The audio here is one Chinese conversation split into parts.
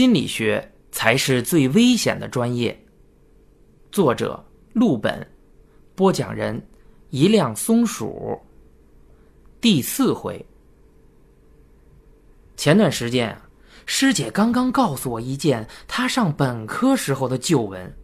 心理学才是最危险的专业。作者：陆本，播讲人：一辆松鼠。第四回。前段时间啊，师姐刚刚告诉我一件她上本科时候的旧闻。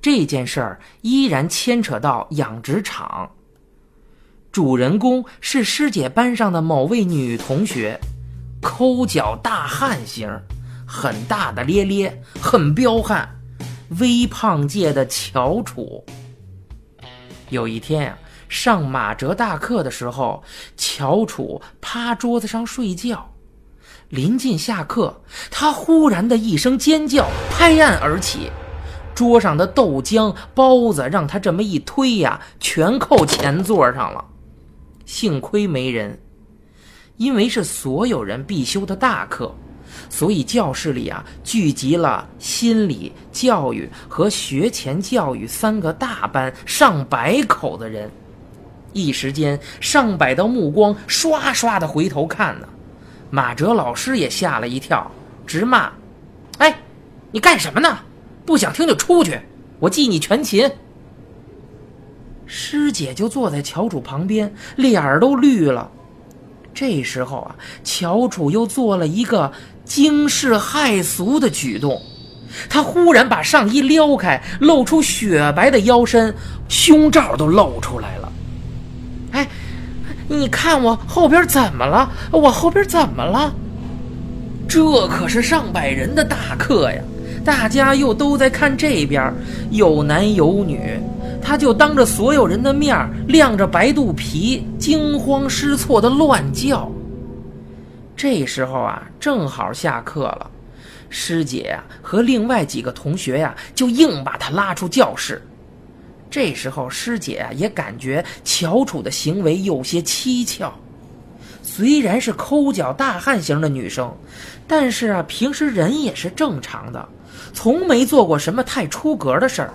这件事儿依然牵扯到养殖场。主人公是师姐班上的某位女同学，抠脚大汉型。很大大咧咧，很彪悍，微胖界的翘楚。有一天呀，上马哲大课的时候，翘楚趴桌子上睡觉。临近下课，他忽然的一声尖叫，拍案而起，桌上的豆浆、包子让他这么一推呀，全扣前座上了。幸亏没人，因为是所有人必修的大课。所以教室里啊，聚集了心理教育和学前教育三个大班，上百口的人。一时间，上百道目光刷刷的回头看呢。马哲老师也吓了一跳，直骂：“哎，你干什么呢？不想听就出去，我记你全勤。”师姐就坐在乔楚旁边，脸儿都绿了。这时候啊，乔楚又做了一个。惊世骇俗的举动，他忽然把上衣撩开，露出雪白的腰身，胸罩都露出来了。哎，你看我后边怎么了？我后边怎么了？这可是上百人的大课呀，大家又都在看这边，有男有女，他就当着所有人的面亮着白肚皮，惊慌失措的乱叫。这时候啊，正好下课了，师姐呀和另外几个同学呀就硬把他拉出教室。这时候师姐啊也感觉乔楚的行为有些蹊跷，虽然是抠脚大汉型的女生，但是啊平时人也是正常的，从没做过什么太出格的事儿，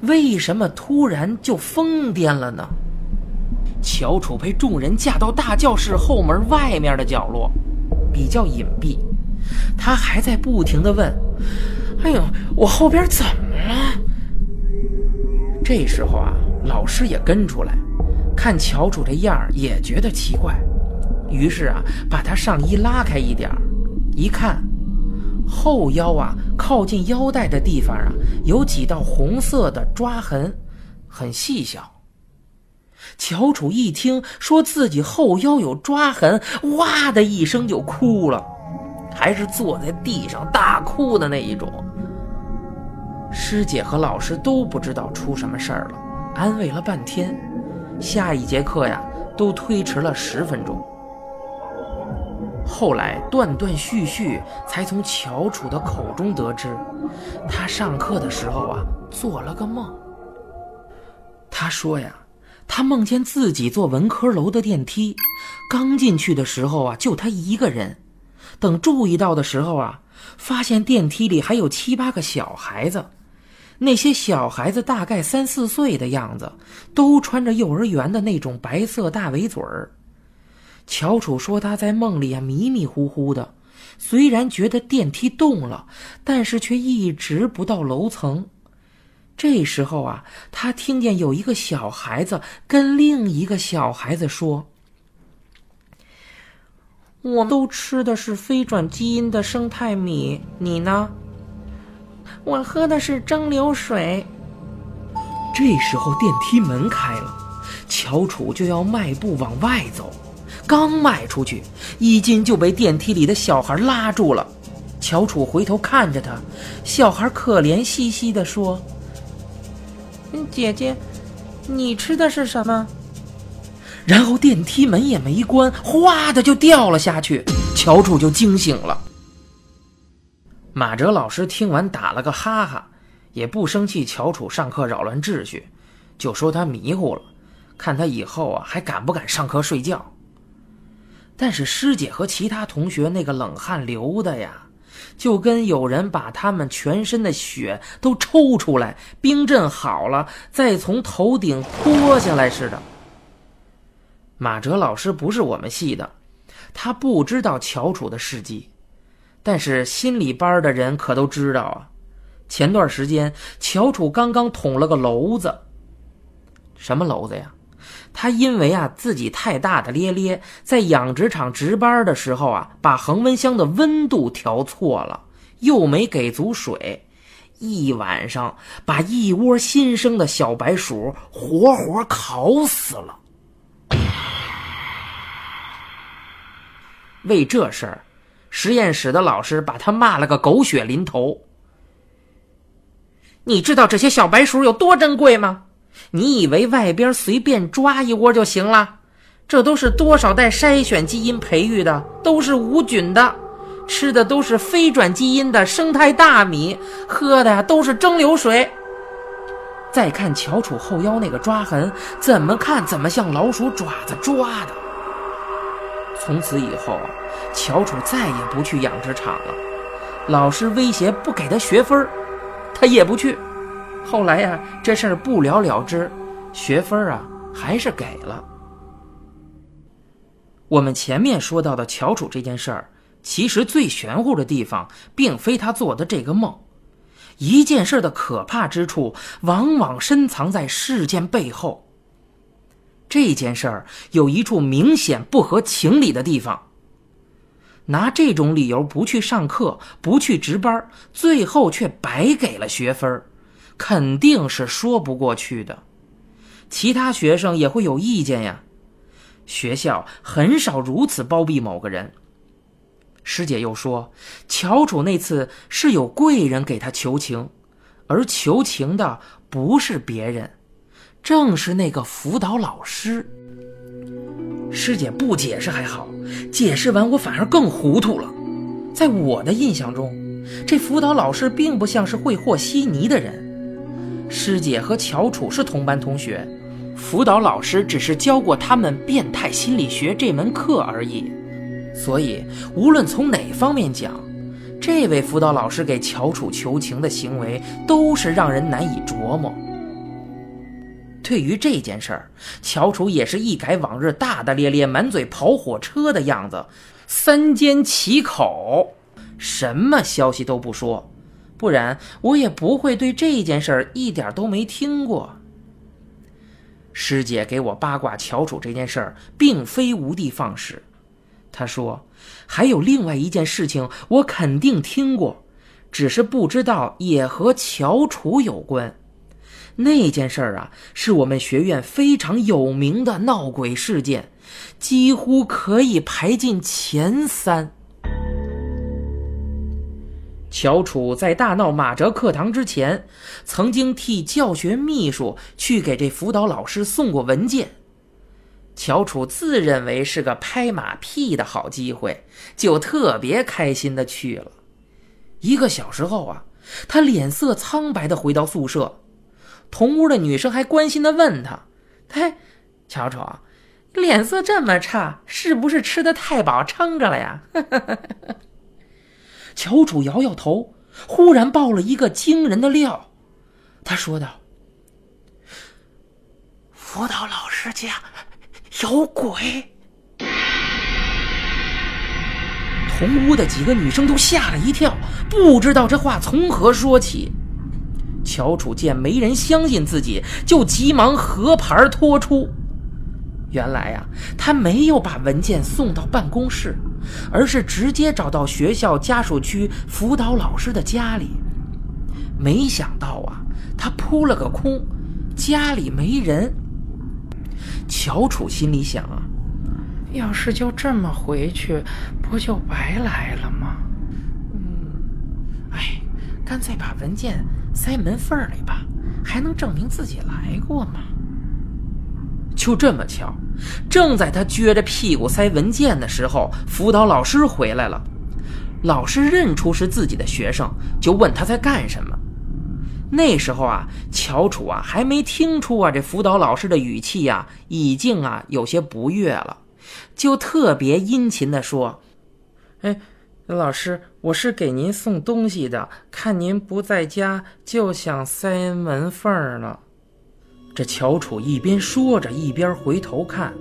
为什么突然就疯癫了呢？乔楚被众人架到大教室后门外面的角落。比较隐蔽，他还在不停的问：“哎呦，我后边怎么了？”这时候啊，老师也跟出来，看乔楚这样也觉得奇怪，于是啊，把他上衣拉开一点一看，后腰啊靠近腰带的地方啊有几道红色的抓痕，很细小。乔楚一听说自己后腰有抓痕，哇的一声就哭了，还是坐在地上大哭的那一种。师姐和老师都不知道出什么事儿了，安慰了半天，下一节课呀都推迟了十分钟。后来断断续续才从乔楚的口中得知，他上课的时候啊做了个梦。他说呀。他梦见自己坐文科楼的电梯，刚进去的时候啊，就他一个人。等注意到的时候啊，发现电梯里还有七八个小孩子。那些小孩子大概三四岁的样子，都穿着幼儿园的那种白色大围嘴儿。乔楚说他在梦里啊迷迷糊糊的，虽然觉得电梯动了，但是却一直不到楼层。这时候啊，他听见有一个小孩子跟另一个小孩子说：“我们都吃的是非转基因的生态米，你呢？我喝的是蒸馏水。”这时候电梯门开了，乔楚就要迈步往外走，刚迈出去，衣襟就被电梯里的小孩拉住了。乔楚回头看着他，小孩可怜兮兮的说。姐姐，你吃的是什么？然后电梯门也没关，哗的就掉了下去，乔楚就惊醒了。马哲老师听完打了个哈哈，也不生气乔楚上课扰乱秩序，就说他迷糊了，看他以后啊还敢不敢上课睡觉。但是师姐和其他同学那个冷汗流的呀。就跟有人把他们全身的血都抽出来，冰镇好了，再从头顶脱下来似的。马哲老师不是我们系的，他不知道乔楚的事迹，但是心理班的人可都知道啊，前段时间乔楚刚刚捅了个娄子。什么娄子呀？他因为啊自己太大大咧咧，在养殖场值班的时候啊，把恒温箱的温度调错了，又没给足水，一晚上把一窝新生的小白鼠活活烤死了。为这事儿。实验室的老师把他骂了个狗血淋头。你知道这些小白鼠有多珍贵吗？你以为外边随便抓一窝就行了？这都是多少代筛选基因培育的，都是无菌的，吃的都是非转基因的生态大米，喝的呀都是蒸馏水。再看乔楚后腰那个抓痕，怎么看怎么像老鼠爪子抓的。从此以后。乔楚再也不去养殖场了，老师威胁不给他学分他也不去。后来呀，这事儿不了了之，学分啊还是给了。我们前面说到的乔楚这件事儿，其实最玄乎的地方，并非他做的这个梦，一件事的可怕之处，往往深藏在事件背后。这件事儿有一处明显不合情理的地方。拿这种理由不去上课，不去值班，最后却白给了学分，肯定是说不过去的。其他学生也会有意见呀。学校很少如此包庇某个人。师姐又说，乔楚那次是有贵人给他求情，而求情的不是别人，正是那个辅导老师。师姐不解释还好，解释完我反而更糊涂了。在我的印象中，这辅导老师并不像是会和稀泥的人。师姐和乔楚是同班同学，辅导老师只是教过他们变态心理学这门课而已。所以，无论从哪方面讲，这位辅导老师给乔楚求情的行为都是让人难以琢磨。对于这件事儿，乔楚也是一改往日大大咧咧、满嘴跑火车的样子，三缄其口，什么消息都不说，不然我也不会对这件事儿一点都没听过。师姐给我八卦乔楚这件事儿，并非无的放矢。她说还有另外一件事情，我肯定听过，只是不知道也和乔楚有关。那件事儿啊，是我们学院非常有名的闹鬼事件，几乎可以排进前三。乔楚在大闹马哲课堂之前，曾经替教学秘书去给这辅导老师送过文件。乔楚自认为是个拍马屁的好机会，就特别开心的去了。一个小时后啊，他脸色苍白的回到宿舍。同屋的女生还关心的问他：“嘿，乔楚，脸色这么差，是不是吃的太饱撑着了呀？” 乔楚摇摇头，忽然爆了一个惊人的料。他说道：“辅导老师家有鬼。”同屋的几个女生都吓了一跳，不知道这话从何说起。乔楚见没人相信自己，就急忙合盘托出。原来呀，他没有把文件送到办公室，而是直接找到学校家属区辅导老师的家里。没想到啊，他扑了个空，家里没人。乔楚心里想啊，要是就这么回去，不就白来了吗？嗯，哎，干脆把文件。塞门缝里吧，还能证明自己来过吗？就这么巧，正在他撅着屁股塞文件的时候，辅导老师回来了。老师认出是自己的学生，就问他在干什么。那时候啊，乔楚啊还没听出啊这辅导老师的语气呀，已经啊有些不悦了，就特别殷勤的说：“哎。”老师，我是给您送东西的，看您不在家，就想塞门缝了。这乔楚一边说着，一边回头看。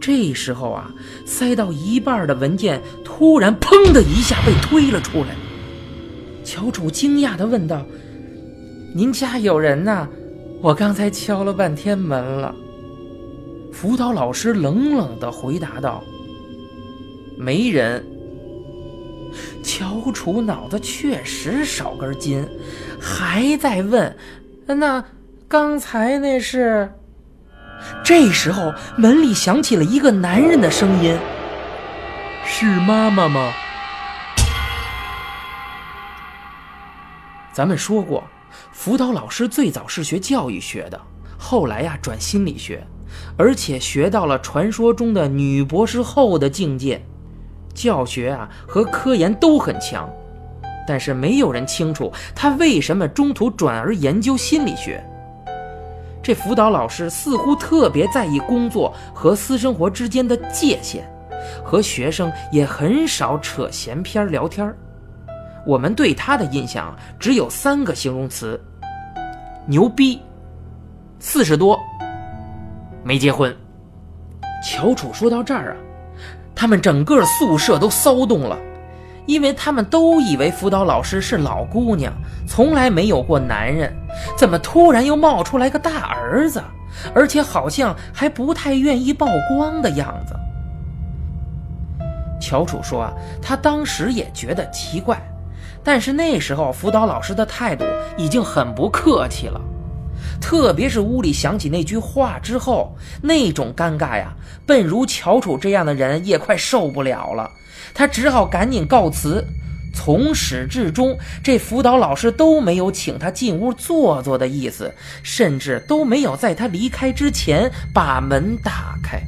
这时候啊，塞到一半的文件突然“砰”的一下被推了出来。乔楚惊讶地问道：“您家有人呐？我刚才敲了半天门了。”辅导老师冷冷地回答道：“没人。”乔楚脑子确实少根筋，还在问：“那刚才那是？”这时候门里响起了一个男人的声音：“是妈妈吗？”咱们说过，辅导老师最早是学教育学的，后来呀转心理学，而且学到了传说中的女博士后的境界。教学啊和科研都很强，但是没有人清楚他为什么中途转而研究心理学。这辅导老师似乎特别在意工作和私生活之间的界限，和学生也很少扯闲篇聊天我们对他的印象只有三个形容词：牛逼、四十多、没结婚。乔楚说到这儿啊。他们整个宿舍都骚动了，因为他们都以为辅导老师是老姑娘，从来没有过男人，怎么突然又冒出来个大儿子，而且好像还不太愿意曝光的样子。乔楚说啊，他当时也觉得奇怪，但是那时候辅导老师的态度已经很不客气了。特别是屋里响起那句话之后，那种尴尬呀，笨如乔楚这样的人也快受不了了。他只好赶紧告辞。从始至终，这辅导老师都没有请他进屋坐坐的意思，甚至都没有在他离开之前把门打开。